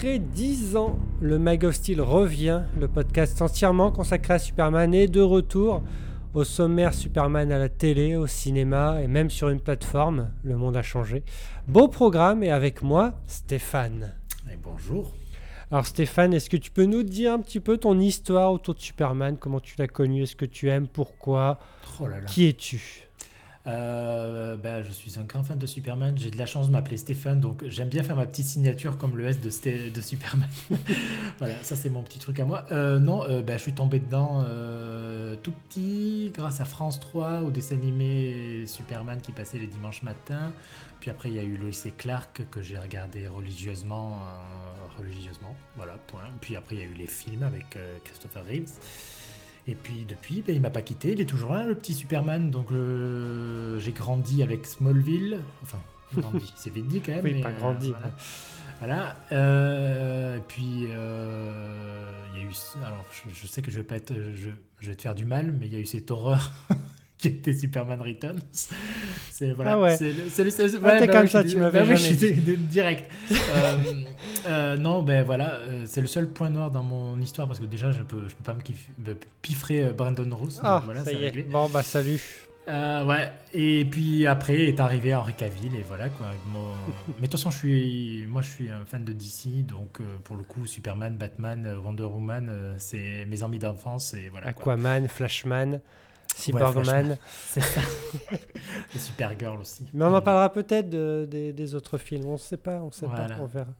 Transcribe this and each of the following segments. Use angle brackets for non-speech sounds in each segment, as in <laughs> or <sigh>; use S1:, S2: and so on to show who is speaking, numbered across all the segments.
S1: Après 10 ans, le Mag of Steel revient. Le podcast entièrement consacré à Superman est de retour au sommaire Superman à la télé, au cinéma et même sur une plateforme. Le monde a changé. Beau programme et avec moi, Stéphane.
S2: Et bonjour.
S1: Alors Stéphane, est-ce que tu peux nous dire un petit peu ton histoire autour de Superman? Comment tu l'as connu? Est-ce que tu aimes? Pourquoi?
S2: Oh là là.
S1: Qui es-tu?
S2: Euh, ben, je suis un grand fan de Superman. J'ai de la chance de m'appeler Stéphane, donc j'aime bien faire ma petite signature comme le S de, Sté- de Superman. <laughs> voilà, ça c'est mon petit truc à moi. Euh, non, euh, ben, je suis tombé dedans tout petit grâce à France 3 au dessin animé Superman qui passait les dimanches matins. Puis après il y a eu Lois et Clark que j'ai regardé religieusement, religieusement. Voilà, point. Puis après il y a eu les films avec Christopher Reeves. Et puis depuis, ben, il m'a pas quitté, il est toujours là, le petit Superman. Donc euh, j'ai grandi avec Smallville. Enfin, grandi, <laughs> c'est vite dit quand même.
S1: Oui,
S2: mais,
S1: pas grandi,
S2: voilà. Voilà. Euh, et puis euh, il y a eu. Alors je, je sais que je vais pas être, je, je vais te faire du mal, mais il y a eu cette horreur. <laughs> qui était Superman Returns. C'est voilà,
S1: Ah ouais.
S2: c'est le-
S1: Ah,
S2: bah
S1: comme
S2: oui,
S1: ça, tu m'avais
S2: bah oui, je suis direct. <laughs> Euh, euh, non, ben voilà, euh, c'est le seul point noir dans mon histoire parce que déjà je peux, je peux pas me, kiff- me piffrer Brandon donc
S1: Ah,
S2: voilà,
S1: ça y est. Bon, bah salut.
S2: Ouais, et puis après est arrivé Henry Cavill et voilà quoi. Mon- <laughs> Mais de toute façon, je suis, moi je suis un fan de DC, donc pour le coup, Superman, Batman, Wonder Woman, c'est mes amis d'enfance et voilà. quoi.
S1: Aquaman, Flashman, Cyborgman.
S2: C'est ça. <laughs> et Supergirl aussi.
S1: Mais on en parlera peut-être de- des, des autres films. On ne sait pas, on sait
S2: Voilà.
S1: pas, on verra.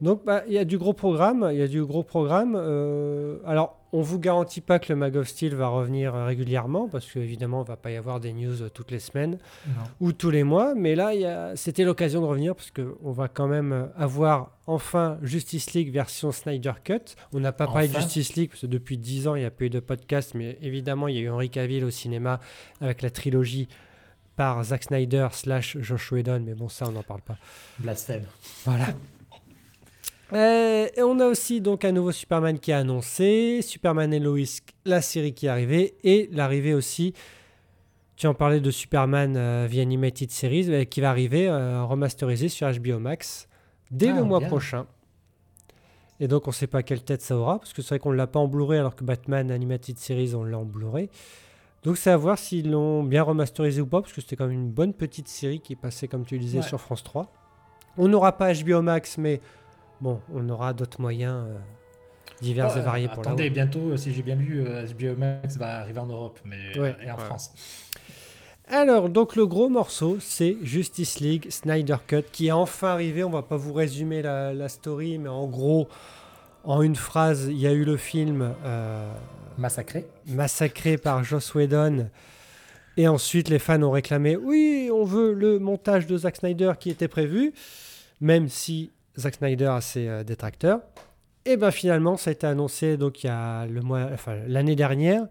S1: Donc, bah, il y a du gros programme. Il y a du gros programme. euh, alors, on vous garantit pas que le Mag of Steel va revenir euh, régulièrement, parce qu'évidemment, il va pas y avoir des news euh, toutes les semaines
S2: Non.
S1: ou tous les mois. Mais là, c'était l'occasion de revenir, parce qu'on va quand même euh, avoir enfin Justice League version Snyder Cut. On n'a pas parlé de. Justice League, parce que depuis 10 ans, il n'y a pas eu de podcast, mais évidemment, il y a eu Henry Cavill au cinéma avec la trilogie par Zack Snyder slash Josh Whedon, mais bon, ça, on n'en parle pas.
S2: Blasphème.
S1: Voilà. Euh, et on a aussi donc un nouveau Superman qui est annoncé, Superman et Lois, la série qui est arrivée, et l'arrivée aussi, tu en parlais de Superman euh, The Animated Series, euh, qui va arriver euh, remasterisé sur HBO Max dès
S2: Ah,
S1: le mois
S2: bien.
S1: prochain. Et donc on ne sait pas quelle tête ça aura, parce que c'est vrai qu'on ne l'a pas en Blu-ray, alors que Batman Animated Series, on l'a en Blu-ray. Donc c'est à voir s'ils l'ont bien remasterisé ou pas, parce que c'était quand même une bonne petite série qui passait, comme tu le disais,
S2: Ouais.
S1: sur France 3. On n'aura pas HBO Max, mais bon, on aura d'autres moyens euh, divers
S2: Oh,
S1: et variés
S2: euh,
S1: pour
S2: Attendez, bientôt, euh, si j'ai bien vu, euh, HBO Max va arriver en Europe mais,
S1: Ouais,
S2: euh, et en
S1: ouais.
S2: France.
S1: Alors, donc le gros morceau, c'est Justice League Snyder Cut, qui est enfin arrivé. On va pas vous résumer la, la story, mais en gros, en une phrase, il y a eu le film euh,
S2: Massacré.
S1: massacré par Joss Whedon. Et ensuite, les fans ont réclamé oui, on veut le montage de Zack Snyder qui était prévu, même si Zack Snyder a ses euh, détracteurs. Et bien finalement, ça a été annoncé donc il y a le mois, enfin l'année dernière.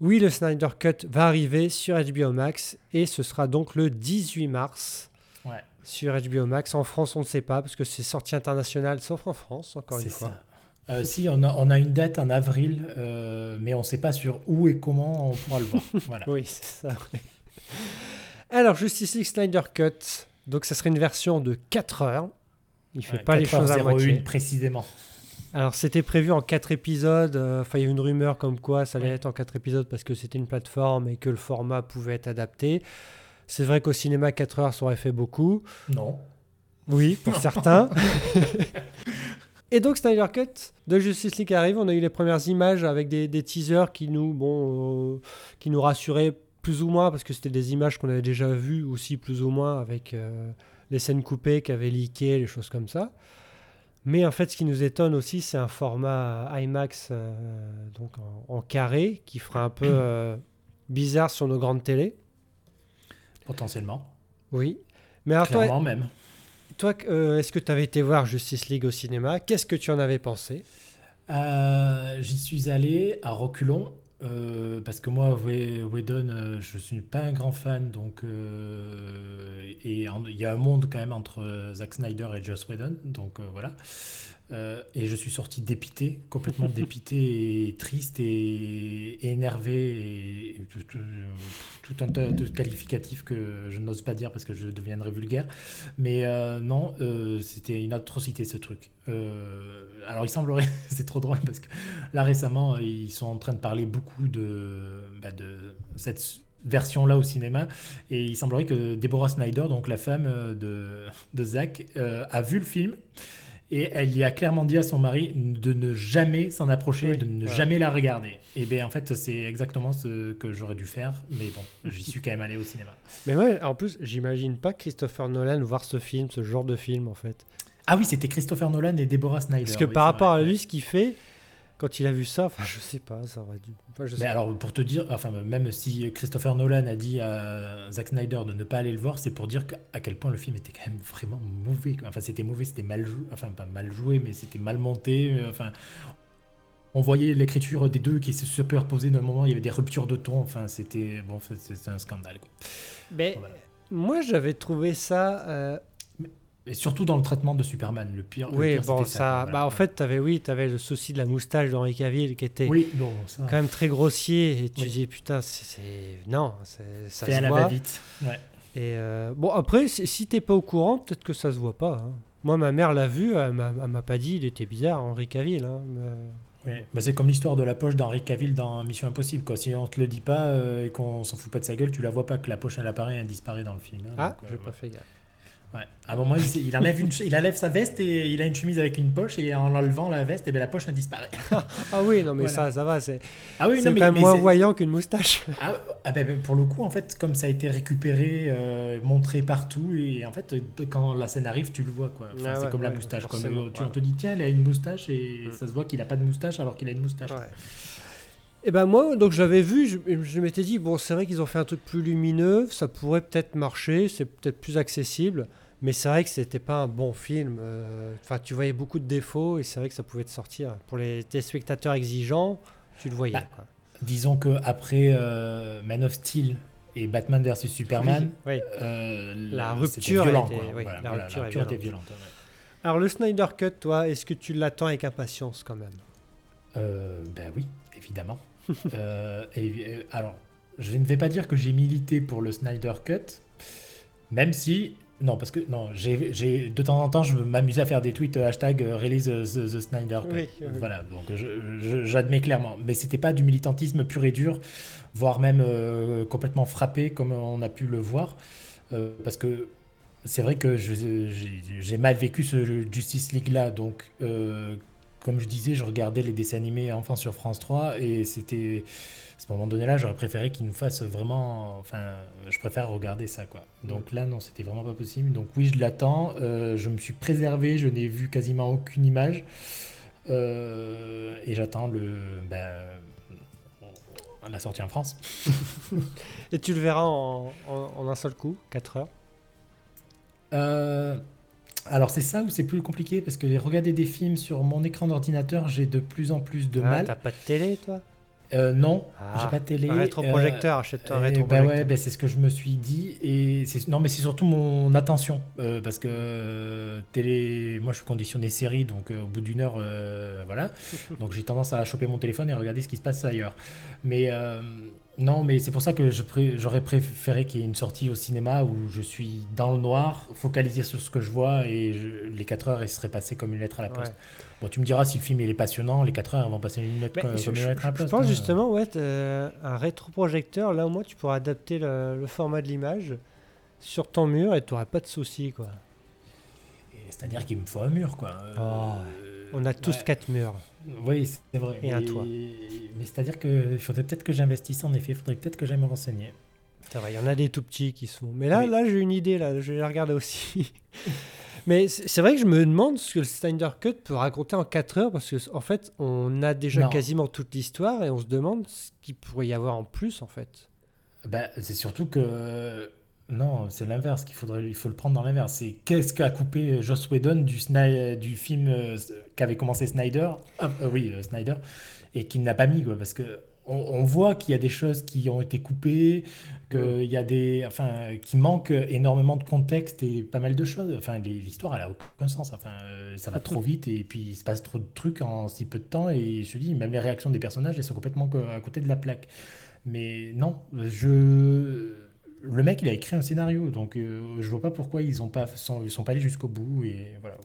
S1: Oui, le Snyder Cut va arriver sur HBO Max et ce sera donc le 18 mars
S2: Ouais,
S1: sur HBO Max. En France, on ne sait pas parce que c'est sorti international, sauf en France, encore une fois.
S2: Euh, si, on a, on a une date en avril, euh, mais on ne sait pas sur où et comment on pourra le voir. <laughs> Voilà.
S1: Oui, c'est ça. Alors, Justice League Snyder Cut. Donc, ça serait une version de 4 heures. Il fait
S2: Ouais,
S1: pas les
S2: 4 heures
S1: choses à
S2: 01
S1: moitié.
S2: précisément.
S1: Alors, c'était prévu en 4 épisodes. euh, Enfin, il y a eu une rumeur comme quoi ça allait être en 4 épisodes parce que c'était une plateforme et que le format pouvait être adapté. C'est vrai qu'au cinéma, 4 heures, ça aurait fait beaucoup.
S2: Non.
S1: Oui, pour certains. <laughs> Et donc Snyder Cut de Justice League arrive. On a eu les premières images avec des, des teasers qui nous, bon, euh, qui nous rassuraient plus ou moins parce que c'était des images qu'on avait déjà vues aussi plus ou moins avec euh, les scènes coupées qui avaient leaké, les choses comme ça. Mais en fait, ce qui nous étonne aussi, c'est un format IMAX euh, donc en, en carré qui fera un peu <clears throat> euh, bizarre sur nos grandes télés.
S2: Potentiellement.
S1: Oui. Mais alors toi,
S2: même.
S1: toi euh, est-ce que tu avais été voir Justice League au cinéma? Qu'est-ce que tu en avais pensé?
S2: Euh, J'y suis allé à reculons. Euh, parce que moi, Whe- Whedon, euh, je suis pas un grand fan, donc euh, et il y a un monde quand même entre Zack Snyder et Joss Whedon, donc voilà. Euh, et je suis sorti dépité, complètement dépité <laughs> et triste et, énervé et, tout, un tas de qualificatifs que je n'ose pas dire parce que je deviendrais vulgaire. Mais euh, non, euh, c'était une atrocité ce truc. alors il semblerait, <laughs> c'est trop drôle parce que là récemment, ils sont en train de parler beaucoup de, bah, de cette version-là au cinéma. Et il semblerait que Deborah Snyder, donc la femme de, de Zach, a vu le film et elle y a clairement dit à son mari de ne jamais s'en approcher, de ne jamais la regarder. Et bien en fait, c'est exactement ce que j'aurais dû faire, mais bon, j'y suis quand même allé au cinéma.
S1: Mais ouais, en plus, j'imagine pas Christopher Nolan voir ce film, ce genre de film en fait.
S2: Ah oui, c'était Christopher Nolan et Deborah Snyder.
S1: Parce que par rapport à lui, ce qu'il fait, quand il a vu ça, enfin, je sais pas, ça aurait dû.
S2: mais alors, pour te dire, enfin, même si Christopher Nolan a dit à Zack Snyder de ne pas aller le voir, c'est pour dire à quel point le film était quand même vraiment mauvais. Enfin, c'était mauvais, c'était mal joué, enfin, pas mal joué, mais c'était mal monté. Euh, enfin, on voyait l'écriture des deux qui se superposaient d'un moment, il y avait des ruptures de ton. Enfin, c'était bon, c'est un scandale.
S1: Mais moi, j'avais trouvé ça. Euh,
S2: et surtout dans le traitement de Superman, le pire.
S1: Oui,
S2: le
S1: bon, ça. bah, en fait, avais, oui, tu avais le souci de la moustache d'Henri Cavill qui était
S2: oui, bon, ça...
S1: quand même très grossier. Et tu dis, putain, c'est. Non, ça se
S2: à
S1: voit.
S2: La vite. Ouais.
S1: Et euh, bon, après, si t'es pas au courant, peut-être que ça se voit pas. Hein. Moi, ma mère l'a vu, elle m'a pas dit, il était bizarre, Henri Cavill. Hein,
S2: Oui, bah, c'est comme l'histoire de la poche d'Henri Cavill dans Mission Impossible. Quoi. Si on te le dit pas euh, et qu'on s'en fout pas de sa gueule, tu la vois pas que la poche elle apparaît et elle disparaît dans le film. Hein,
S1: ah, j'ai pas fait gaffe.
S2: Ouais. À un moment, il, il enlève, une, il enlève sa veste et il a une chemise avec une poche et en enlevant la veste, et eh bien la poche elle disparaît. <laughs>
S1: ah oui, non mais ça, ça va, c'est
S2: ah oui,
S1: quand même moins voyant qu'une moustache. <laughs>
S2: Ah, ah ben, pour le coup, en fait, comme ça a été récupéré, euh, montré partout, et en fait, quand la scène arrive, tu le vois. quoi. Ah c'est comme la moustache. Comme, tu, on te dit, tiens, il a une moustache et mm. ça se voit qu'il a pas de moustache alors qu'il a une moustache.
S1: Et eh ben moi, donc j'avais vu, je, je m'étais dit, bon, c'est vrai qu'ils ont fait un truc plus lumineux, ça pourrait peut-être marcher, c'est peut-être plus accessible. Mais c'est vrai que c'était pas un bon film. Euh, enfin, tu voyais beaucoup de défauts et c'est vrai que ça pouvait te sortir. Pour les spectateurs exigeants, tu le voyais. Bah,
S2: disons que après euh, Man of Steel et Batman vs Superman, euh,
S1: la rupture, était, la rupture, était violente. Alors le Snyder Cut, toi, est-ce que tu l'attends avec impatience quand même?
S2: Ben oui, évidemment. Et, alors, je ne vais pas dire que j'ai milité pour le Snyder Cut, même si non, parce que non, j'ai de temps en temps, je m'amusais à faire des tweets euh, hashtag euh, release the, Snyder. Voilà, donc j'admets clairement. Mais c'était pas du militantisme pur et dur, voire même euh, complètement frappé comme on a pu le voir. parce que c'est vrai que j'ai mal vécu ce Justice League là. Donc, comme je disais, je regardais les dessins animés enfants sur France 3 et c'était à ce moment donné-là, j'aurais préféré qu'il nous fasse vraiment. Enfin, je préfère regarder ça, quoi. Donc là, non, c'était vraiment pas possible. Donc oui, je l'attends. Euh, je me suis préservé. Je n'ai vu quasiment aucune image. Euh, et j'attends le. Ben, la sortie en France. <laughs>
S1: et tu le verras en, un seul coup, 4 heures?
S2: Euh, alors c'est ça ou c'est plus compliqué? Parce que regarder des films sur mon écran d'ordinateur, j'ai de plus en plus de ah, mal.
S1: T'as pas de télé toi?
S2: Euh, non, ah, j'ai pas de télé.
S1: Un rétroprojecteur, euh, achète-toi un
S2: rétroprojecteur. Bah ouais, bah c'est ce que je me suis dit. Et non, mais c'est surtout mon attention. Euh, parce que télé, moi je suis conditionné série, donc au bout d'une heure, voilà. <laughs> donc j'ai tendance à choper mon téléphone et regarder ce qui se passe ailleurs. Mais non, mais c'est pour ça que j'aurais préféré qu'il y ait une sortie au cinéma où je suis dans le noir, focalisé sur ce que je vois et les 4 heures, elles seraient passées comme une lettre à la poste. Bon, tu me diras si le film il est passionnant, les 4 heures elles vont passer une lettre, comme, une lettre à la poste.
S1: Je pense hein. justement, ouais, un rétroprojecteur, là au moins tu pourras adapter le, format de l'image sur ton mur et tu n'auras pas de soucis, quoi.
S2: C'est-à-dire qu'il me faut un mur, quoi.
S1: Oh, euh, on a tous 4 murs.
S2: Oui, c'est vrai.
S1: Et un toit.
S2: Mais c'est-à-dire qu'il faudrait peut-être que j'investisse en effet, il faudrait peut-être que j'aille me renseigner.
S1: C'est vrai, il y en a des tout petits qui sont. Mais là, là j'ai une idée, là, je vais la regarder aussi. <laughs> Mais c'est vrai que je me demande ce que le Snyder Cut peut raconter en 4 heures, parce qu'en en fait, on a déjà quasiment toute l'histoire et on se demande ce qu'il pourrait y avoir en plus, en fait.
S2: Bah, c'est surtout que non, c'est l'inverse qu'il faudrait, il faut le prendre dans l'inverse. C'est qu'est-ce qu'a coupé Joss Whedon du, du film euh, qu'avait commencé Snyder, ah, euh, oui, euh, Snyder, et qu'il n'a pas mis, quoi, parce que on, voit qu'il y a des choses qui ont été coupées, qu'il y a des, enfin, qui manquent énormément de contexte et pas mal de choses. Enfin, l'histoire, elle a aucun sens. Enfin, euh, ça va trop vite et puis il se passe trop de trucs en si peu de temps. Et je te dis, même les réactions des personnages, elles sont complètement à côté de la plaque. Mais non, je, le mec, il a écrit un scénario, donc euh, je vois pas pourquoi ils ont pas, sont, ils sont pas allés jusqu'au bout et voilà.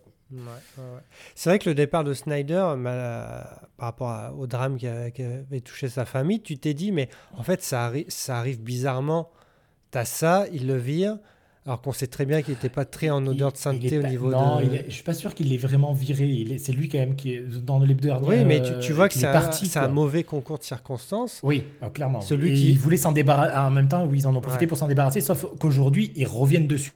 S1: C'est vrai que le départ de Snyder, par rapport au drame qui, avait touché sa famille, tu t'es dit, mais en fait, ça, arrive bizarrement. Tu as ça, il le vire, alors qu'on sait très bien qu'il n'était pas très en odeur de sainteté au niveau
S2: non, de. Non, je suis pas sûr qu'il l'ait vraiment viré. C'est lui quand même qui est dans l'hebdo.
S1: Oui, mais tu, tu vois que c'est un, un, mauvais concours de circonstances.
S2: Oui, ah, clairement. Celui qui il voulait s'en débarrasser en même temps, où ils en ont profité pour s'en débarrasser, sauf qu'aujourd'hui ils reviennent dessus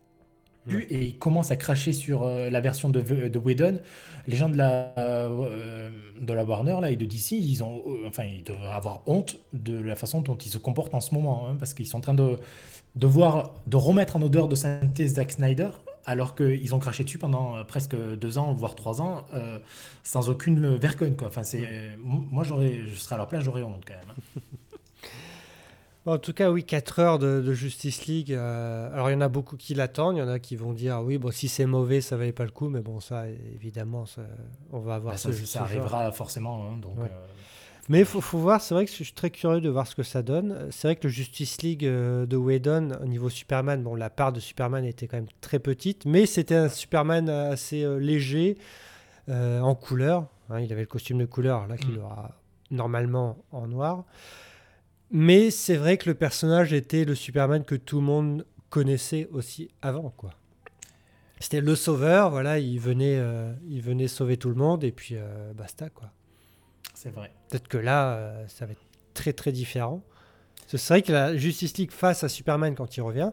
S2: et ils commencent à cracher sur euh, la version de, de Whedon. Les gens de la, euh, de la Warner là, et de DC, ils, ont, euh, enfin, ils devraient avoir honte de la façon dont ils se comportent en ce moment, hein, parce qu'ils sont en train de, de, voir, de remettre en odeur de synthèse Zack Snyder, alors qu'ils ont craché dessus pendant presque deux ans, voire trois ans, sans aucune vergogne. Quoi. Enfin, c'est, moi, j'aurais, je serais à leur place, j'aurais honte quand même. Hein. <laughs>
S1: En tout cas, oui, 4 heures de, Justice League. Euh, alors, il y en a beaucoup qui l'attendent. Il y en a qui vont dire oui, bon, si c'est mauvais, ça valait pas le coup. Mais bon, ça, évidemment, on va avoir
S2: bah, ça, ça arrivera forcément. Hein, donc, euh,
S1: Mais il faut, faut, voir, c'est vrai que je suis très curieux de voir ce que ça donne. C'est vrai que le Justice League euh, de Whedon, au niveau Superman, bon, la part de Superman était quand même très petite, mais c'était un Superman assez léger, en couleur. Hein. il avait le costume de couleur, là, qu'il mm. aura normalement en noir. Mais c'est vrai que le personnage était le Superman que tout le monde connaissait aussi avant, quoi. C'était le sauveur, voilà, il venait, euh, il venait sauver tout le monde et puis euh, basta, quoi.
S2: C'est vrai.
S1: Peut-être que là, euh, ça va être très très différent. C'est vrai que la Justice League face à Superman quand il revient,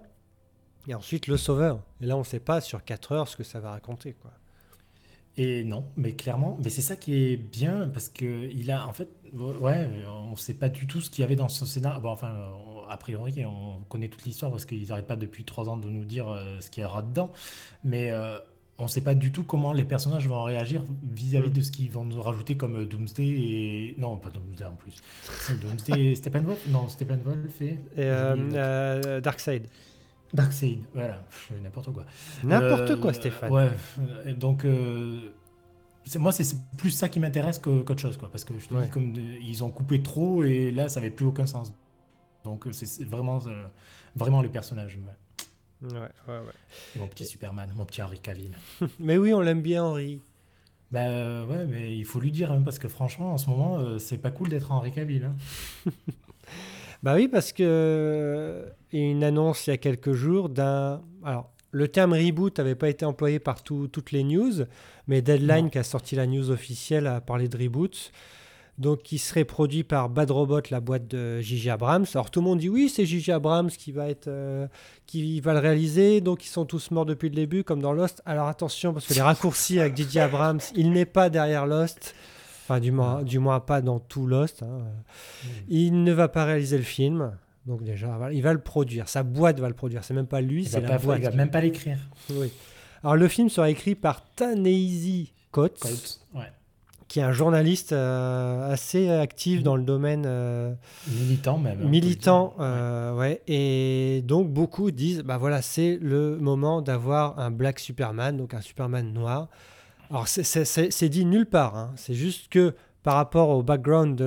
S1: et ensuite le sauveur. Et là, on ne sait pas sur 4 heures ce que ça va raconter, quoi.
S2: Et non, mais clairement, mais c'est ça qui est bien parce que il a en fait, ouais, on ne sait pas du tout ce qu'il y avait dans son scénario. Bon, enfin, a priori, on connaît toute l'histoire parce qu'ils n'arrêtent pas depuis trois ans de nous dire euh, ce qu'il y aura dedans, mais euh, on ne sait pas du tout comment les personnages vont réagir vis-à-vis de ce qu'ils vont nous rajouter comme euh, Doomsday et non, pas Doomsday en plus. Doomsday, Steppenwolf, non, Steppenwolf et,
S1: et Darkseid.
S2: Darkseid, voilà, n'importe quoi.
S1: N'importe quoi, euh, Stéphane.
S2: Ouais, donc euh, moi c'est plus ça qui m'intéresse qu'autre chose, quoi, parce que je te dis, comme ils ont coupé trop et là ça n'avait plus aucun sens. Donc euh, c'est vraiment, vraiment le personnage.
S1: Ouais, ouais, ouais.
S2: Mon petit Superman, mon petit Henry Cavill. <laughs>
S1: mais oui, on l'aime bien, Henry.
S2: Bah ouais, mais il faut lui dire, hein, parce que franchement, en ce moment, c'est pas cool d'être Henry Cavill. Hein. <laughs>
S1: Bah oui, parce que y a une annonce il y a quelques jours d'un. Alors, le terme reboot n'avait pas été employé par toutes les news, mais Deadline, qui a sorti la news officielle, a parlé de reboot. Donc, qui serait produit par Bad Robot, la boîte de Gigi Abrams. Alors, tout le monde dit oui, c'est Gigi Abrams qui va, être, euh, qui va le réaliser. Donc, ils sont tous morts depuis le début, comme dans Lost. Alors, attention, parce que les raccourcis avec Gigi Abrams, <laughs> il n'est pas derrière Lost. Enfin, du moins, du moins pas dans tout Lost. Hein. Hmm. Il ne va pas réaliser le film. Donc déjà, il va le produire. Sa boîte va le produire. C'est même pas lui, c'est la boîte.
S2: Il va même pas l'écrire.
S1: Oui. Alors le film sera écrit par Taneisi Coates, qui est un journaliste euh, assez actif dans le domaine euh,
S2: militant même.
S1: Militant, euh, ouais. Et donc beaucoup disent, bah voilà, c'est le moment d'avoir un Black Superman, donc un Superman noir. Alors, c'est dit nulle part. Hein. C'est juste que par rapport au background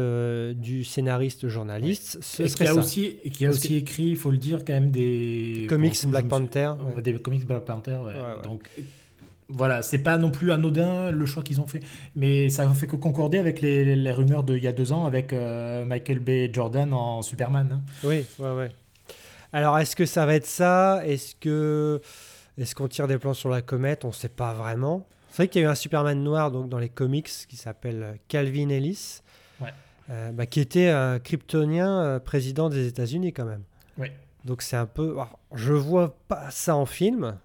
S1: du scénariste journaliste, ce
S2: qui a aussi qui a aussi écrit, il faut le dire, quand même des
S1: comics Black Panther.
S2: Des comics Black Panther. Donc voilà, c'est pas non plus anodin le choix qu'ils ont fait, mais ça ne fait que concorder avec les, rumeurs d'il y a deux ans avec euh, Michael B. Jordan en Superman. Hein.
S1: Oui, ouais, ouais. Alors, est-ce que ça va être ça? Est-ce que est-ce qu'on tire des plans sur la comète? On ne sait pas vraiment. C'est vrai qu'il y a eu un Superman noir donc, dans les comics qui s'appelle Calvin Ellis, euh, bah, qui était un kryptonien euh, président des États-Unis quand même. Donc c'est un peu. je vois pas ça en film.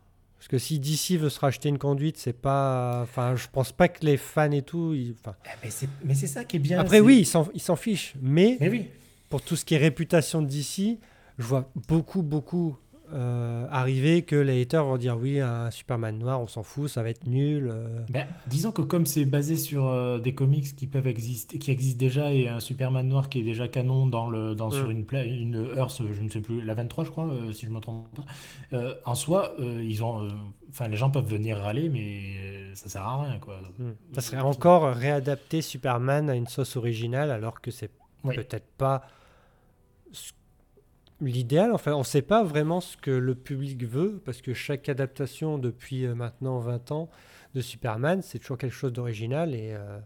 S1: Parce que si DC veut se racheter une conduite, c'est pas. Enfin, je pense pas que les fans et tout. Enfin...
S2: Eh, mais c'est ça qui est bien.
S1: Après, oui, ils s'en fichent. Mais, oui. pour tout ce qui est réputation de DC, je vois beaucoup, beaucoup euh, arriver que les haters vont dire oui, un Superman noir, on s'en fout, ça va être nul. euh.
S2: Ben, disons que comme c'est basé sur euh, des comics qui peuvent exister, qui existent déjà et un Superman noir qui est déjà canon dans le, dans, sur
S1: Mm.
S2: une, pla- une Earth, je ne sais plus, la 23 je crois, si je ne me trompe pas. En soi, ils ont, enfin les gens peuvent venir râler, mais ça sert à rien quoi.
S1: Hmm. Ça serait encore réadapter Superman à une sauce originale alors que c'est
S2: Oui.
S1: peut-être pas l'idéal. Enfin, on ne sait pas vraiment ce que le public veut parce que chaque adaptation depuis euh, maintenant 20 ans de Superman, c'est toujours quelque chose d'original et euh,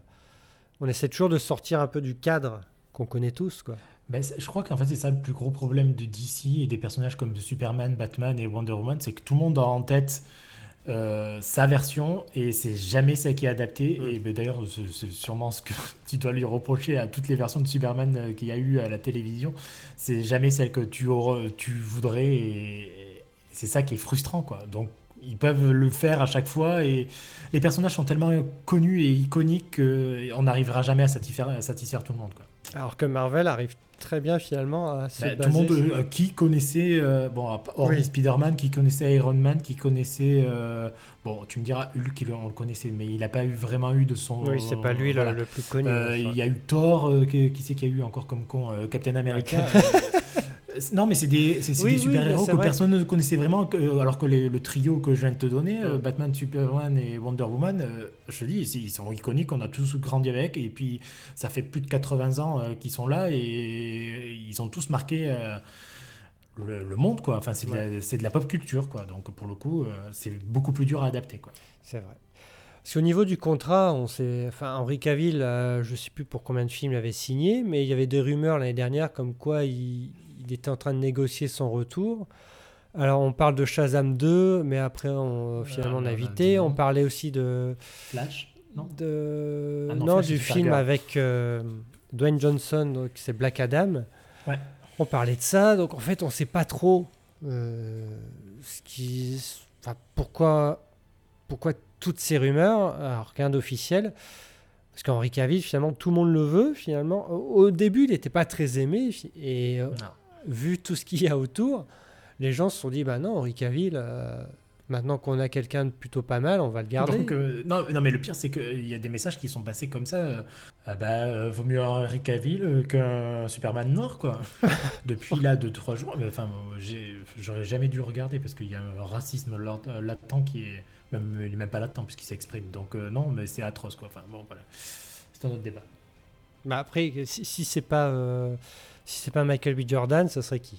S1: on essaie toujours de sortir un peu du cadre qu'on connaît tous. Quoi.
S2: Ben, je crois qu'en fait c'est ça le plus gros problème de DC et des personnages comme Superman, Batman et Wonder Woman, c'est que tout le monde a en tête euh, sa version et c'est jamais celle qui est adaptée.
S1: Mm.
S2: Et d'ailleurs c'est sûrement ce que <laughs> tu dois lui reprocher à toutes les versions de Superman euh, qu'il y a eu à la télévision. C'est jamais celle que tu, auras- tu voudrais et c'est ça qui est frustrant quoi. Donc ils peuvent le faire à chaque fois et les personnages sont tellement connus et iconiques qu'on n'arrivera jamais à satisfaire, à satisfaire tout le monde quoi.
S1: Alors que Marvel arrive très bien finalement à se
S2: Bah, tout le monde
S1: sur-
S2: euh, qui connaissait, euh, bon, hormis
S1: Oui.
S2: Spider-Man, qui connaissait Iron Man, qui connaissait, euh, bon, tu me diras Hulk, on le connaissait, mais il n'a pas eu, vraiment eu de son.
S1: Oui, c'est pas lui le-
S2: voilà.
S1: le, plus connu.
S2: Il y a eu Thor, qui, qui c'est qu'il y a eu encore comme con, Captain America. <laughs> non, mais c'est des, c'est, c'est
S1: Oui,
S2: des
S1: oui,
S2: super-héros que
S1: vrai.
S2: personne ne connaissait vraiment, que- euh, alors que les- le trio que je viens de te donner, euh,
S1: Ouais.
S2: Batman, Superman et Wonder Woman, euh, je te dis, ils sont iconiques, on a tous grandi avec, et puis ça fait plus de 80 ans qu'ils sont là, et ils ont tous marqué le, le monde, quoi. Enfin, c'est de, la, c'est de la pop culture, quoi. Donc pour le coup, euh, c'est beaucoup plus dur à adapter, quoi.
S1: C'est vrai. Parce qu'au niveau du contrat, on sait, enfin, Henri Cavill, euh, je ne sais plus pour combien de films il avait signé, mais il y avait des rumeurs l'année dernière comme quoi il, il était en train de négocier son retour. Alors on parle de Shazam 2, mais après on, finalement on a évité. On parlait aussi de,
S2: Flash, non
S1: de
S2: Ah non,
S1: non,
S2: Flash,
S1: du film
S2: Supergirl.
S1: avec euh, Dwayne Johnson, donc c'est Black Adam.
S2: Ouais.
S1: On parlait de ça, donc en fait on ne sait pas trop euh, ce qui, enfin, pourquoi, pourquoi toutes ces rumeurs, alors rien d'officiel. Parce qu'Henri Cavill, finalement, tout le monde le veut, finalement. Au, au début, il n'était pas très aimé, et euh. Vu tout ce qu'il y a autour, les gens se sont dit, bah non, Henri Cavill, euh, maintenant qu'on a quelqu'un de plutôt pas mal, on va le garder.
S2: Donc, euh, non, non, mais le pire, c'est qu'il y a des messages qui sont passés comme ça. euh, ah bah, euh, vaut mieux un Henry Cavill euh, qu'un Superman noir, quoi. <laughs> Depuis là, deux, trois jours. Mais enfin, j'aurais jamais dû regarder parce qu'il y a un racisme lat- latent qui est. Même, il est même pas latent puisqu'il s'exprime. Donc, euh, non, mais c'est atroce, quoi. Enfin, bon, voilà. C'est un autre débat.
S1: Bah après, si, si c'est pas, euh, si c'est pas Michael B. Jordan, ce serait qui?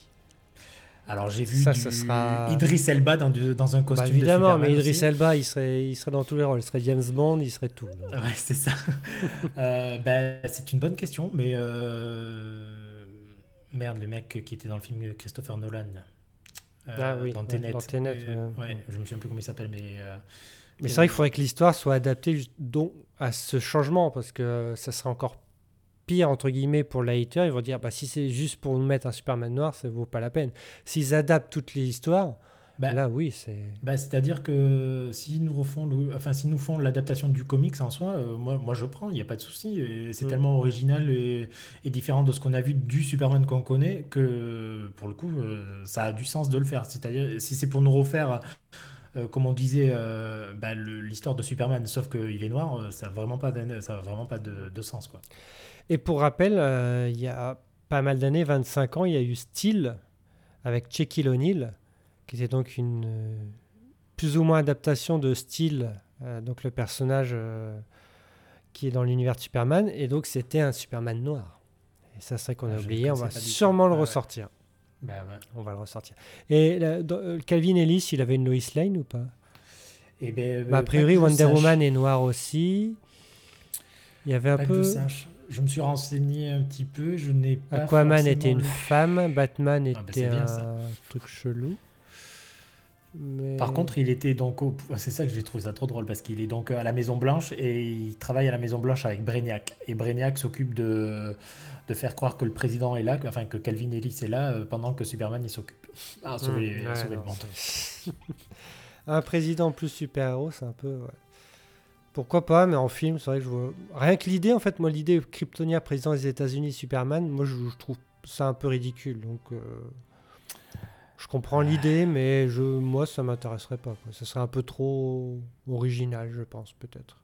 S2: Alors, j'ai vu
S1: Ça,
S2: du
S1: ce sera-
S2: Idris Elba dans, du- dans un
S1: Bah,
S2: costume
S1: Évidemment,
S2: de
S1: mais Idris
S2: aussi.
S1: Elba, il serait, il serait dans tous les rôles. Il serait James Bond, il serait tout.
S2: Ouais, c'est ça. <laughs> Euh, bah, c'est une bonne question, mais euh, merde, le mec qui était dans le film de Christopher Nolan. Euh,
S1: Ah oui,
S2: dans Tenet.
S1: dans Tenet,
S2: Euh,
S1: ouais.
S2: je me souviens plus comment il s'appelle, mais. euh,
S1: Mais c'est vrai qu'il faudrait que l'histoire soit adaptée donc, à ce changement, parce que ça serait encore pire, entre guillemets, pour le hater. Ils vont dire, bah, si c'est juste pour nous mettre un Superman noir, ça vaut pas la peine. S'ils adaptent toutes les histoires,
S2: bah,
S1: là, oui, c'est...
S2: bah, c'est-à-dire que s'ils nous refont, le- enfin, s'ils nous font l'adaptation du comics en soi, euh, moi, moi je prends, il n'y a pas de souci. C'est
S1: Mm.
S2: tellement original et, et différent de ce qu'on a vu du Superman qu'on connaît que pour le coup, euh, ça a du sens de le faire. C'est-à-dire, si c'est pour nous refaire. Euh, comme on disait, euh, bah, l'histoire de Superman, sauf qu'il est noir, ça n'a vraiment pas, ça a vraiment pas de, de sens. Quoi.
S1: Et pour rappel, euh, il y a pas mal d'années, 25 ans, il y a eu Steel avec Shaquille O'Neal, qui était donc une plus ou moins adaptation de Steel, donc le personnage qui est dans l'univers de Superman, et donc c'était un Superman noir. Et ça, c'est vrai qu'on
S2: Ah,
S1: a oublié, on va sûrement le
S2: ouais.
S1: ressortir.
S2: Ouais.
S1: On va le ressortir. Et la- dans- euh, Calvin Ellis, il avait une Lois Lane ou pas?
S2: Et ben,
S1: Bah, A
S2: euh,
S1: priori, Wonder
S2: sache.
S1: Woman est noir aussi. Il y avait un
S2: Pas
S1: peu.
S2: je me suis renseigné un petit peu, je n'ai pas
S1: Aquaman était une femme, Batman
S2: Ah bah,
S1: était
S2: bien,
S1: un truc chelou. Mais-
S2: Par contre, il était donc au... c'est ça que j'ai trouvé ça trop drôle parce qu'il est donc à la Maison Blanche et il travaille à la Maison Blanche avec Brainiac et Brainiac s'occupe de de faire croire que le président est là, que- enfin que Calvin Ellis est là euh, pendant que Superman il s'occupe sauver,
S1: Mmh, ouais,
S2: sauver
S1: non,
S2: le monde. <laughs>
S1: un président plus super-héros, c'est un peu. ouais. Pourquoi pas, mais en film, c'est vrai que je vois. Rien que l'idée, en fait, moi, l'idée Kryptonia, président des États-Unis, Superman, moi, je, je trouve ça un peu ridicule. Donc, euh, Je comprends l'idée, mais je, moi, ça m'intéresserait pas. Quoi. Ce serait un peu trop original, je pense, peut-être.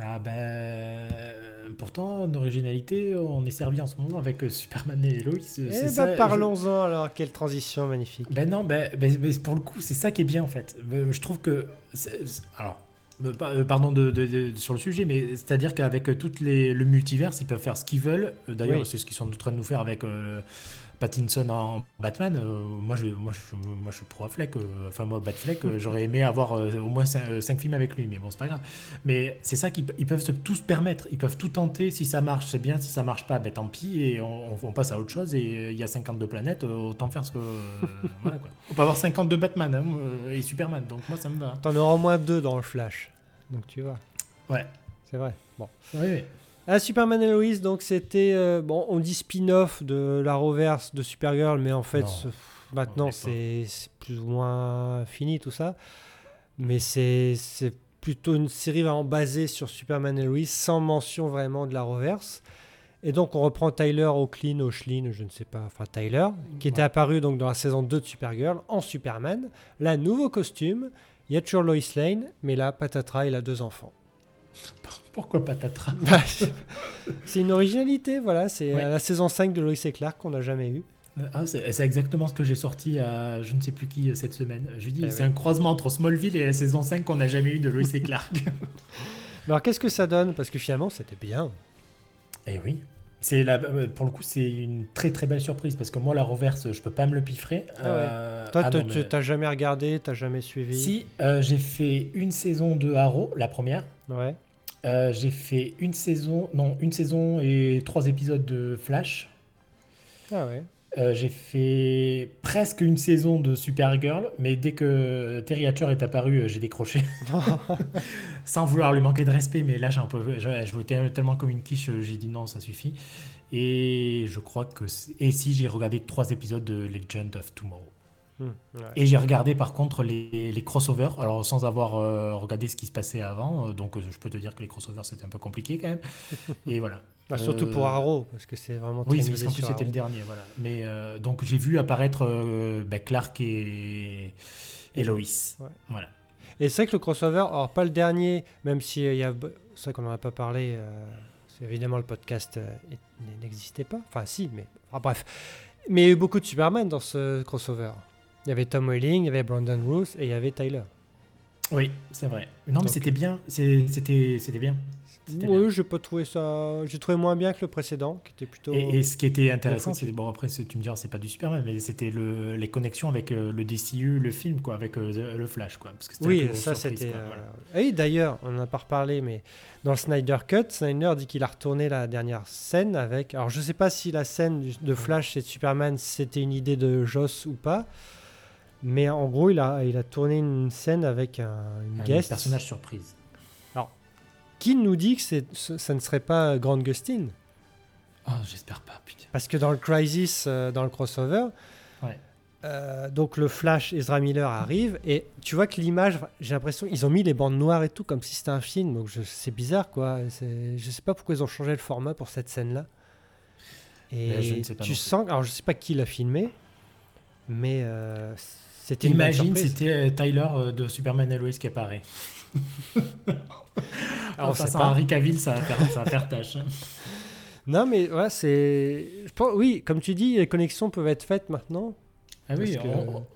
S2: Ah ben, pourtant, en originalité, on est servi en ce moment avec euh, Superman et Lois.
S1: Eh ben, parlons-en alors, quelle transition magnifique.
S2: Ben non, ben, ben, ben, pour le coup, c'est ça qui est bien en fait. Ben, je trouve que, alors, euh, pardon de, sur le sujet, mais c'est-à-dire qu'avec tout les, le multivers, ils peuvent faire ce qu'ils veulent. D'ailleurs, c'est ce qu'ils sont en train de nous faire avec euh, Pattinson en Batman, euh, moi, je, moi, je, moi je suis pro Affleck, euh, enfin moi Batfleck, euh, j'aurais aimé avoir au moins 5 films avec lui, mais bon c'est pas grave. Mais c'est ça qu'ils peuvent se tous permettre, ils peuvent tout tenter, si ça marche c'est bien, si ça marche pas, ben tant pis, et on, passe à autre chose, et il y a 52 planètes, autant faire ce que... voilà quoi. On peut avoir 52 Batman hein, et Superman, donc moi ça me va.
S1: T'en auras au moins deux dans le Flash, donc tu vois.
S2: Ouais.
S1: C'est vrai. Bon.
S2: Oui, oui.
S1: Ah, Superman et Lois, donc c'était. Euh, bon, on dit spin-off de la reverse de Supergirl, mais en fait, maintenant, c'est plus ou moins fini tout ça. Mais c'est plutôt une série vraiment basée sur Superman et Lois, sans mention vraiment de la reverse. Et donc, on reprend Tyler O'Clean, O'Shlin, je ne sais pas, enfin Tyler, qui était apparu donc dans la saison 2 de Supergirl en Superman. Là, nouveau costume. Il y a toujours Lois Lane, mais là, Patatra, il a deux enfants. <laughs>
S2: Pourquoi Patatra
S1: bah, <laughs> C'est une originalité, voilà. C'est la saison 5 de Lois et Clark qu'on n'a jamais eu.
S2: Ah, c'est exactement ce que j'ai sorti à je ne sais plus qui cette semaine. Je dis, eh c'est un croisement entre Smallville et la saison 5 qu'on n'a jamais eu de Lois et Clark. <laughs>
S1: Alors qu'est-ce que ça donne? Parce que finalement, c'était bien.
S2: Eh oui. C'est la, euh, pour le coup, c'est une très très belle surprise parce que moi, la reverse, je peux pas me le piffrer.
S1: Ah euh, Toi, ah tu n'as jamais regardé, tu n'as jamais suivi?
S2: Si, euh, j'ai fait une saison de Arrow, la première.
S1: Ouais.
S2: Euh, j'ai fait une saison, non, une saison et trois épisodes de Flash.
S1: Ah ouais.
S2: Euh, j'ai fait presque une saison de Supergirl, mais dès que Terry Hatcher est apparu, euh, j'ai décroché. <laughs> Sans vouloir lui manquer de respect, mais là, j'ai un peu, je, je voulais tellement comme une quiche, j'ai dit non, ça suffit. Et je crois que. Et si j'ai regardé trois épisodes de Legend of Tomorrow. Hmm, et j'ai regardé par contre les, les, crossovers, alors sans avoir euh, regardé ce qui se passait avant, euh, donc euh, je peux te dire que les crossovers c'était un peu compliqué quand même. <laughs> Et voilà.
S1: Bah, surtout pour Arrow, parce que c'est vraiment
S2: Oui, parce qu'en plus c'était le dernier, voilà. Mais donc j'ai vu apparaître bah, Clark et, et Lois. Voilà.
S1: Et c'est vrai que le crossover, alors pas le dernier, même si il y a. C'est vrai qu'on n'en a pas parlé, évidemment le podcast n'existait pas. Enfin si, mais. bref. Mais il y a eu beaucoup de Superman dans ce crossover. Il y avait Tom Welling, il y avait Brandon Ruth et il y avait Tyler.
S2: Oui, c'est vrai. Non, mais c'était bien. C'était bien.
S1: Oui, j'ai pas trouvé ça. J'ai trouvé moins bien que le précédent, qui était plutôt.
S2: Et, ce qui était intéressant, c'est bon après tu me diras c'est pas du Superman, mais c'était le, les connexions avec euh, le DCU, le film quoi, avec euh, le Flash quoi.
S1: Parce que oui, ça c'était. Euh, et d'ailleurs, on n'a pas reparlé, mais dans Snyder Cut, Snyder dit qu'il a retourné la dernière scène avec. Alors je sais pas si la scène de Flash et de Superman c'était une idée de Joss ou pas. Mais en gros, il a, il a tourné une scène avec un, une guest.
S2: Un personnage surprise.
S1: Alors, qui nous dit que c'est, ça ne serait pas Grant Gustin?
S2: Oh, j'espère pas, putain.
S1: Parce que dans le Crisis, euh, dans le crossover, euh, donc le Flash, Ezra Miller arrive, et tu vois que l'image, j'ai l'impression ils ont mis les bandes noires et tout, comme si c'était un film, donc c'est bizarre, quoi. C'est, je sais pas pourquoi ils ont changé le format pour cette scène-là. Et tu sens, alors je sais pas qui l'a filmé, mais euh,
S2: Imagine, c'était euh, Tyler euh, de Superman et Lois qui apparaît. <laughs> Alors, ça, sent Henry Cavill, ça va faire, ça va faire tâche. Hein. <laughs>
S1: Non, mais ouais, c'est. Oui, comme tu dis, les connexions peuvent être faites maintenant.
S2: Ah oui,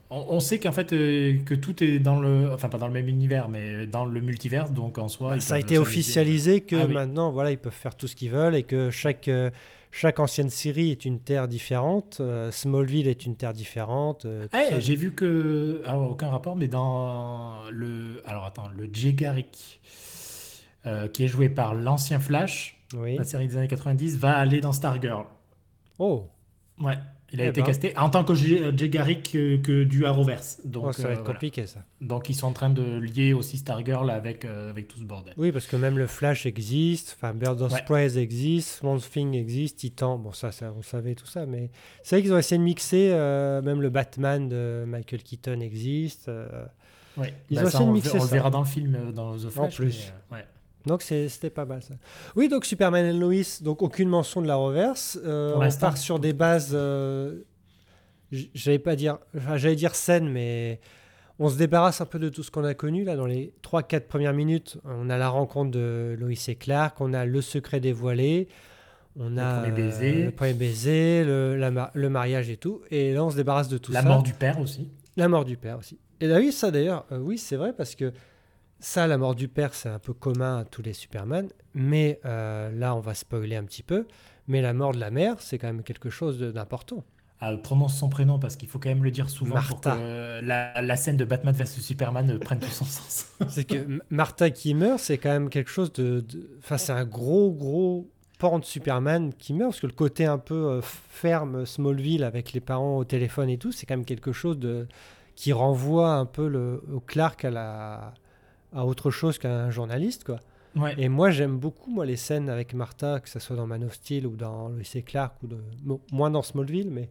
S2: on, sait qu'en fait euh, que tout est dans le, enfin pas dans le même univers, mais dans le multivers, donc en soi.
S1: Bah, ça a été officialisé que ah maintenant, voilà, ils peuvent faire tout ce qu'ils veulent et que chaque chaque ancienne série est une terre différente. Euh, Smallville est une terre différente. Euh,
S2: eh, j'ai vu que. Alors, aucun rapport, mais dans le. Alors, attends, le Jay Garrick, euh, qui est joué par l'ancien Flash, la série des années 90, va aller dans Stargirl.
S1: Oh
S2: Ouais. Il a eh été ben. casté en tant que Jay Garrick que, du Arrowverse. Donc,
S1: oh, ça va être compliqué ça.
S2: Donc ils sont en train de lier aussi Stargirl avec, avec tout ce bordel.
S1: Oui, parce que même le Flash existe, enfin Bird of Prey existe, Swamp Thing existe, Titan, bon ça, ça on savait tout ça, mais c'est vrai qu'ils ont essayé de mixer, euh, même le Batman de Michael Keaton existe. Euh,
S2: oui. Ils bah, ont essayé de mixer on, le verra dans le film, euh, dans The Flash.
S1: En plus. ouais. Donc c'était pas mal ça. Oui, donc Superman et Lois, donc aucune mention de la reverse. on part sur des bases j- j'allais pas dire, enfin, j'allais dire scène, mais on se débarrasse un peu de tout ce qu'on a connu là dans les 3-4 premières minutes. On a la rencontre de Loïs et Clark, on a le secret dévoilé, on
S2: Le
S1: a
S2: premier baiser.
S1: euh, le premier baiser, le, la ma- le mariage et tout. Et là, on se débarrasse de tout
S2: La
S1: ça.
S2: mort du père aussi.
S1: La mort du père aussi. Et là, oui, ça d'ailleurs, euh, oui, c'est vrai parce que ça, la mort du père, c'est un peu commun à tous les Superman. Mais euh, là, on va spoiler un petit peu. Mais la mort de la mère, c'est quand même quelque chose d'important.
S2: Ah, prononce son prénom parce qu'il faut quand même le dire souvent pour que
S1: Martha.
S2: euh, la, la scène de Batman vs Superman euh, prenne tout son sens. <laughs>
S1: C'est que Martha qui meurt, c'est quand même quelque chose de. de- Enfin, c'est un gros, gros pan de Superman qui meurt. Parce que le côté un peu euh, ferme, Smallville, avec les parents au téléphone et tout, c'est quand même quelque chose de qui renvoie un peu le, au Clark à, la, à autre chose qu'un journaliste, quoi.
S2: Ouais.
S1: Et moi, j'aime beaucoup moi, les scènes avec Martha, que ce soit dans Man of Steel ou dans Lois et Clark, ou de... bon, moins dans Smallville, mais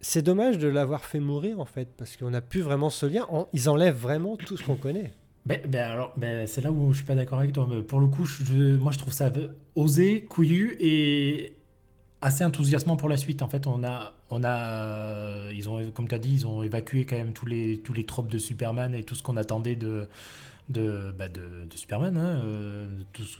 S1: c'est dommage de l'avoir fait mourir, en fait, parce qu'on n'a plus vraiment ce lien. En- Ils enlèvent vraiment tout ce qu'on connaît.
S2: Ben, ben alors, ben, c'est là où je suis pas d'accord avec toi. Mais pour le coup, je- moi, je trouve ça osé, couillu et assez enthousiasmant pour la suite. En fait, on a, on a, ils ont, comme tu as dit, ils ont évacué quand même tous les, tous les tropes de Superman et tout ce qu'on attendait de, de, bah, de, Superman, hein, euh,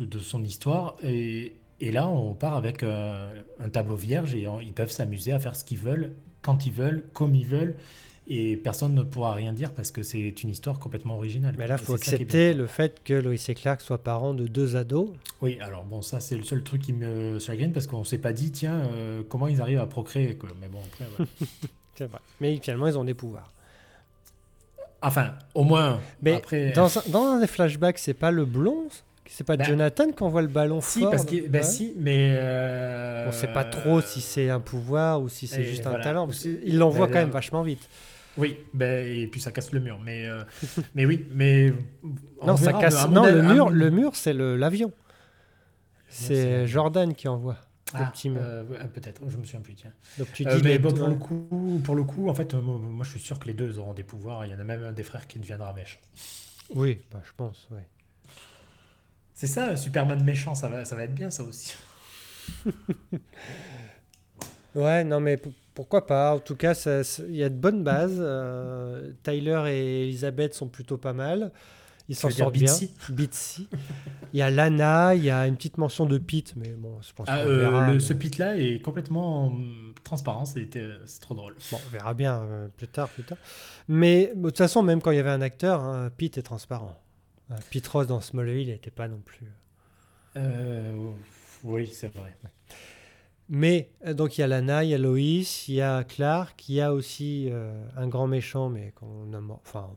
S2: de son histoire. Et, et là, on part avec euh, un tableau vierge et ils peuvent s'amuser à faire ce qu'ils veulent, quand ils veulent, comme ils veulent. Et personne ne pourra rien dire parce que c'est une histoire complètement originale.
S1: Mais là, il faut accepter le fait que Lois et Clark soient parents de deux ados.
S2: Oui, alors bon, ça c'est le seul truc qui me chagrine parce qu'on s'est pas dit, tiens, euh, comment ils arrivent à procréer, quoi. Mais bon, après, voilà. <laughs>
S1: C'est vrai. Mais finalement, ils ont des pouvoirs.
S2: Enfin, au moins,
S1: Mais
S2: après...
S1: dans, un, dans flashbacks, c'est pas le blond C'est pas
S2: Bah,
S1: Jonathan qui envoie le ballon
S2: Si,
S1: fort
S2: parce que, bah
S1: Ouais.
S2: si, mais... euh,
S1: On sait pas trop si c'est un pouvoir ou si c'est juste un talent. parce qu'il l'envoie quand même vachement vite.
S2: Oui, ben, et puis ça casse le mur, mais, euh, <laughs> mais oui, mais... on
S1: Non, ça
S2: verra,
S1: casse. Non, le mur, le mur, c'est l'avion.
S2: c'est-
S1: Jordan qui envoie.
S2: Ah, euh, ouais, peut-être, je me souviens plus, tiens.
S1: Donc tu
S2: Euh, mais bon, pour, le coup, pour le coup, en fait, euh, moi, moi, je suis sûr que les deux auront des pouvoirs. Il y en a même un des frères qui deviendra mèche.
S1: Oui, bah, je pense. Ouais.
S2: C'est ça, Superman méchant, ça va, ça va être bien, ça aussi. <laughs>
S1: Ouais, non, mais pourquoi pas En tout cas, il y a de bonnes bases. euh, Tyler et Elisabeth sont plutôt pas mal. Ils s'en sortent bien.
S2: Bitsy?
S1: Il y a Lana, il y a une petite mention de Pete, mais bon, je pense
S2: Ah, euh,
S1: verra.
S2: le,
S1: mais-
S2: ce pit-là est complètement hum, transparent, c'est trop drôle.
S1: Bon, on verra bien euh, plus tard, plus tard. Mais de toute façon, même quand il y avait un acteur, hein, Pete est transparent. Pete Ross dans Smallville n'était pas non plus.
S2: Oui, c'est vrai.
S1: Mais euh, donc il y a Lana, il y a Loïs, il y a Clark, il y a aussi euh, un grand méchant, mais qu'on a mort. Enfin,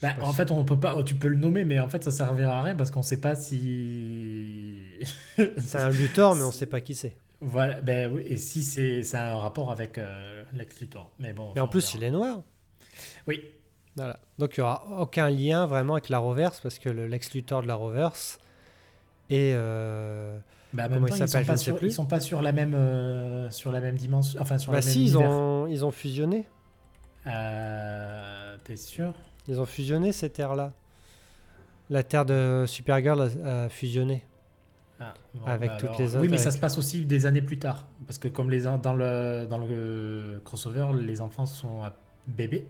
S2: Bah, en
S1: si-
S2: fait, on peut pas, tu peux le nommer, mais en fait, ça servira à rien parce qu'on sait pas si. <laughs>
S1: c'est un Luthor, mais on ne sait pas qui c'est.
S2: Voilà, ben oui, et si c'est ça a un rapport avec euh, Lex Luthor. Mais bon.
S1: Mais en plus, il est noir.
S2: Oui,
S1: Voilà. Donc il n'y aura aucun lien vraiment avec la Roverse, parce que le Lex Luthor de la Roverse est. euh,
S2: bah, en
S1: Comment il
S2: ils sont
S1: je sais plus.
S2: ils sont pas sur la même, euh, sur la même dimension, enfin sur
S1: Bah
S2: même
S1: si, ils
S2: univers.
S1: ont, ils ont fusionné.
S2: Euh, T'es sûr?
S1: Ils ont fusionné cette terre-là. La terre de Supergirl a, a fusionné.
S2: Ah, bon,
S1: Avec
S2: bah
S1: toutes
S2: alors-
S1: les autres,
S2: Oui, mais ça se passe aussi des années plus tard. Parce que comme les, dans, le, dans le crossover, les enfants sont à bébé.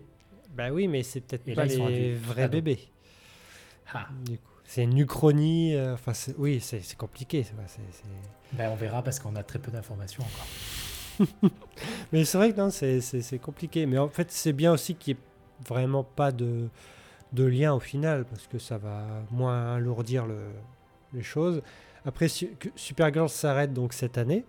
S1: Bah oui, mais c'est peut-être pas
S2: là,
S1: les vrais
S2: Ah,
S1: bébés.
S2: Ah,
S1: Du coup, c'est une uchronie. euh, Enfin, c'est- oui, c'est compliqué.
S2: ben, on verra parce qu'on a très peu d'informations encore. <laughs>
S1: Mais c'est vrai que c'est- compliqué. Mais en fait, c'est bien aussi qu'il n'y ait vraiment pas de, de lien au final, parce que ça va moins alourdir le- les choses. Après, Su- Supergirl s'arrête donc cette année.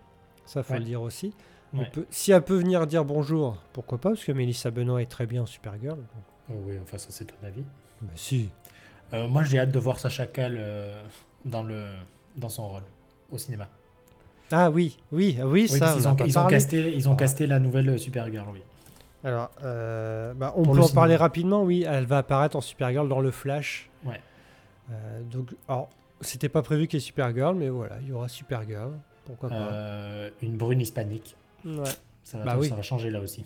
S1: Ça, faut
S2: Ouais.
S1: le dire aussi. On
S2: Ouais.
S1: peut- si elle peut venir dire bonjour, pourquoi pas Parce que Melissa Benoît est très bien en Supergirl. donc,
S2: Oh oui, enfin, ça, c'est ton avis.
S1: bah, si.
S2: Euh, moi, j'ai hâte de voir Sacha Kal euh, dans, le, dans son rôle au cinéma.
S1: Ah oui, oui, ah oui,
S2: Oui,
S1: ça, on
S2: ont, ils ont
S1: parlé.
S2: casté, ils ont
S1: Ah.
S2: casté la nouvelle Supergirl, oui.
S1: Alors, euh, bah, on
S2: Pour
S1: peut en parler rapidement, oui. Elle va apparaître en Supergirl dans le Flash.
S2: Ouais.
S1: Donc, alors, c'était pas prévu qu'il y ait Supergirl, mais voilà, il y aura Supergirl. Pourquoi pas
S2: une brune hispanique.
S1: Ouais.
S2: Ça va,
S1: Bah oui.
S2: ça va changer là aussi.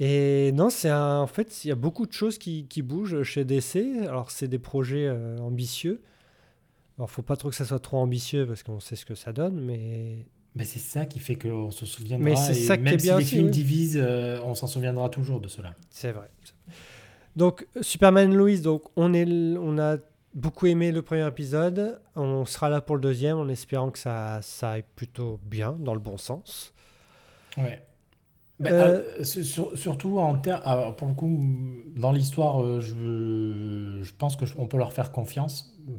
S1: Et non, c'est en fait, il y a beaucoup de choses qui, qui bougent chez DC. Alors, c'est des projets euh, ambitieux. Alors, faut pas trop que ça soit trop ambitieux parce qu'on sait ce que ça donne, mais
S2: Mais c'est ça qui fait qu'on se souviendra.
S1: Mais c'est
S2: et
S1: ça qui
S2: même
S1: est
S2: si
S1: bien
S2: les
S1: aussi,
S2: films
S1: oui.
S2: divisent, euh, on s'en souviendra toujours de cela.
S1: C'est vrai. Donc, Superman Lois, donc on, est, on a beaucoup aimé le premier épisode. On sera là pour le deuxième en espérant que ça, ça aille plutôt bien, dans le bon sens.
S2: Ouais. Bah,
S1: Euh,
S2: euh, sur- sur- surtout en termes, alors, pour le coup, dans l'histoire, euh, je, je pense que je- on peut leur faire confiance, euh,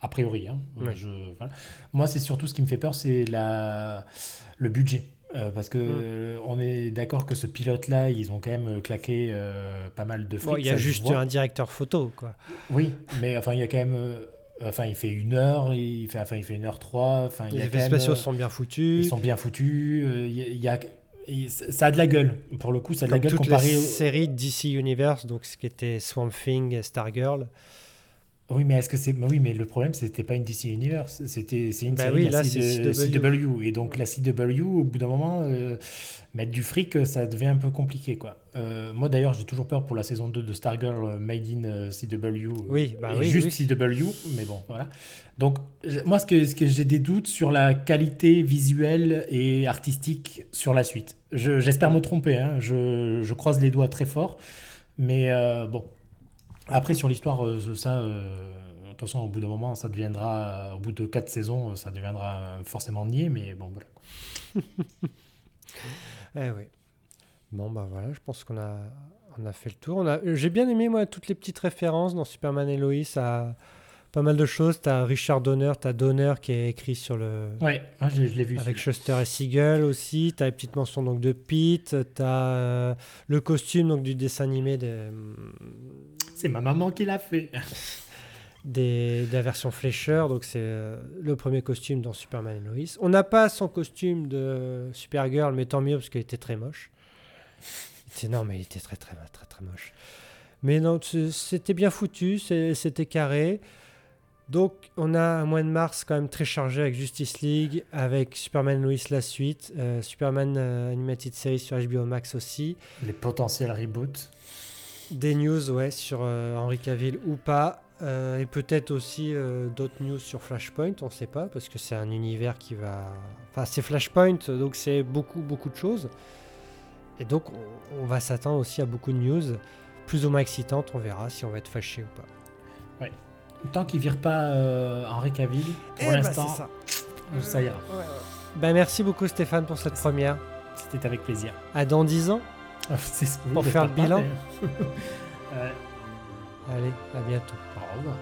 S2: a priori. hein. Euh,
S1: Ouais.
S2: Je- voilà. Moi, c'est surtout ce qui me fait peur, c'est la, le budget. Euh, parce que
S1: Mm.
S2: euh, on est d'accord que ce pilote-là, ils ont quand même claqué euh, pas mal de.
S1: Bon, il y
S2: ça
S1: a
S2: se
S1: juste
S2: voit.
S1: un directeur photo, quoi.
S2: Oui, mais enfin, il y a quand même. euh, enfin, il fait une heure, il fait, enfin, il fait une heure trois. Enfin, il y
S1: Les
S2: a
S1: effets
S2: quand même,
S1: spéciaux
S2: euh,
S1: sont bien
S2: ils
S1: foutus.
S2: sont bien foutus. euh, Il y a, il y a- et ça a de la gueule. Pour le coup, ça a de la gueule comparé.
S1: les
S2: au-
S1: séries DC Universe, donc ce qui était Swamp Thing et Stargirl.
S2: Oui, mais est-ce que c'est. Oui, mais le problème, c'était pas une DC Universe. C'était, c'est une
S1: Bah
S2: série
S1: oui,
S2: de la
S1: là, c'est CW.
S2: CW. Et donc, la CW, au bout d'un moment, euh, mettre du fric, ça devient un peu compliqué, quoi. Euh, moi, d'ailleurs, j'ai toujours peur pour la saison 2 de Stargirl euh, Made in euh, CW.
S1: Oui, bah
S2: et
S1: oui,
S2: juste
S1: oui.
S2: CW, mais bon, voilà. Donc, moi, ce que, ce que j'ai des doutes sur la qualité visuelle et artistique sur la suite. Je- j'espère me tromper, hein. Je, je croise les doigts très fort. Mais euh, bon, après, sur l'histoire, euh, ça, euh, de toute façon, au bout d'un moment, ça deviendra, au bout de quatre saisons, ça deviendra euh, forcément niais, mais bon, voilà. <laughs>
S1: Eh oui. Bon, bah voilà, je pense qu'on a, on a fait le tour. On a, j'ai bien aimé, moi, toutes les petites références dans Superman et Lois à pas mal de choses. T'as Richard Donner, t'as Donner qui est écrit sur le.
S2: Ouais, moi, je, je l'ai vu.
S1: Avec. Shuster et Siegel aussi, t'as les petites mentions donc de Pete, t'as euh, le costume donc du dessin animé de,
S2: C'est ma maman qui l'a fait. <laughs>
S1: des- de la version Fleischer, donc c'est euh, le premier costume dans Superman et Lois. On n'a pas son costume de Supergirl, mais tant mieux parce qu'il était très moche. Était- non, mais il était très très très très moche. Mais non, c'était bien foutu, c'était carré. Donc on a un mois de mars quand même très chargé avec Justice League, avec Superman Lois la suite, euh, Superman euh, Animated Series sur HBO Max aussi.
S2: Les potentiels reboots.
S1: Des news, ouais, sur euh, Henry Cavill ou pas. euh, et peut-être aussi euh, d'autres news sur Flashpoint, on ne sait pas, parce que c'est un univers qui va. Enfin, c'est Flashpoint, donc c'est beaucoup, beaucoup de choses. Et donc, on, on va s'attendre aussi à beaucoup de news, plus ou moins excitantes. On verra si on va être fâché ou pas.
S2: Tant qu'ils virent pas euh, Henri Cavill, pour l'instant,
S1: ça.
S2: ça ira.
S1: Ben, merci beaucoup, Stéphane, pour cette première.
S2: C'était avec plaisir.
S1: À dans 10 ans.
S2: C'est ce que
S1: Pour faire le bilan.
S2: Ouais. <laughs>
S1: Allez, à bientôt.
S2: Au revoir.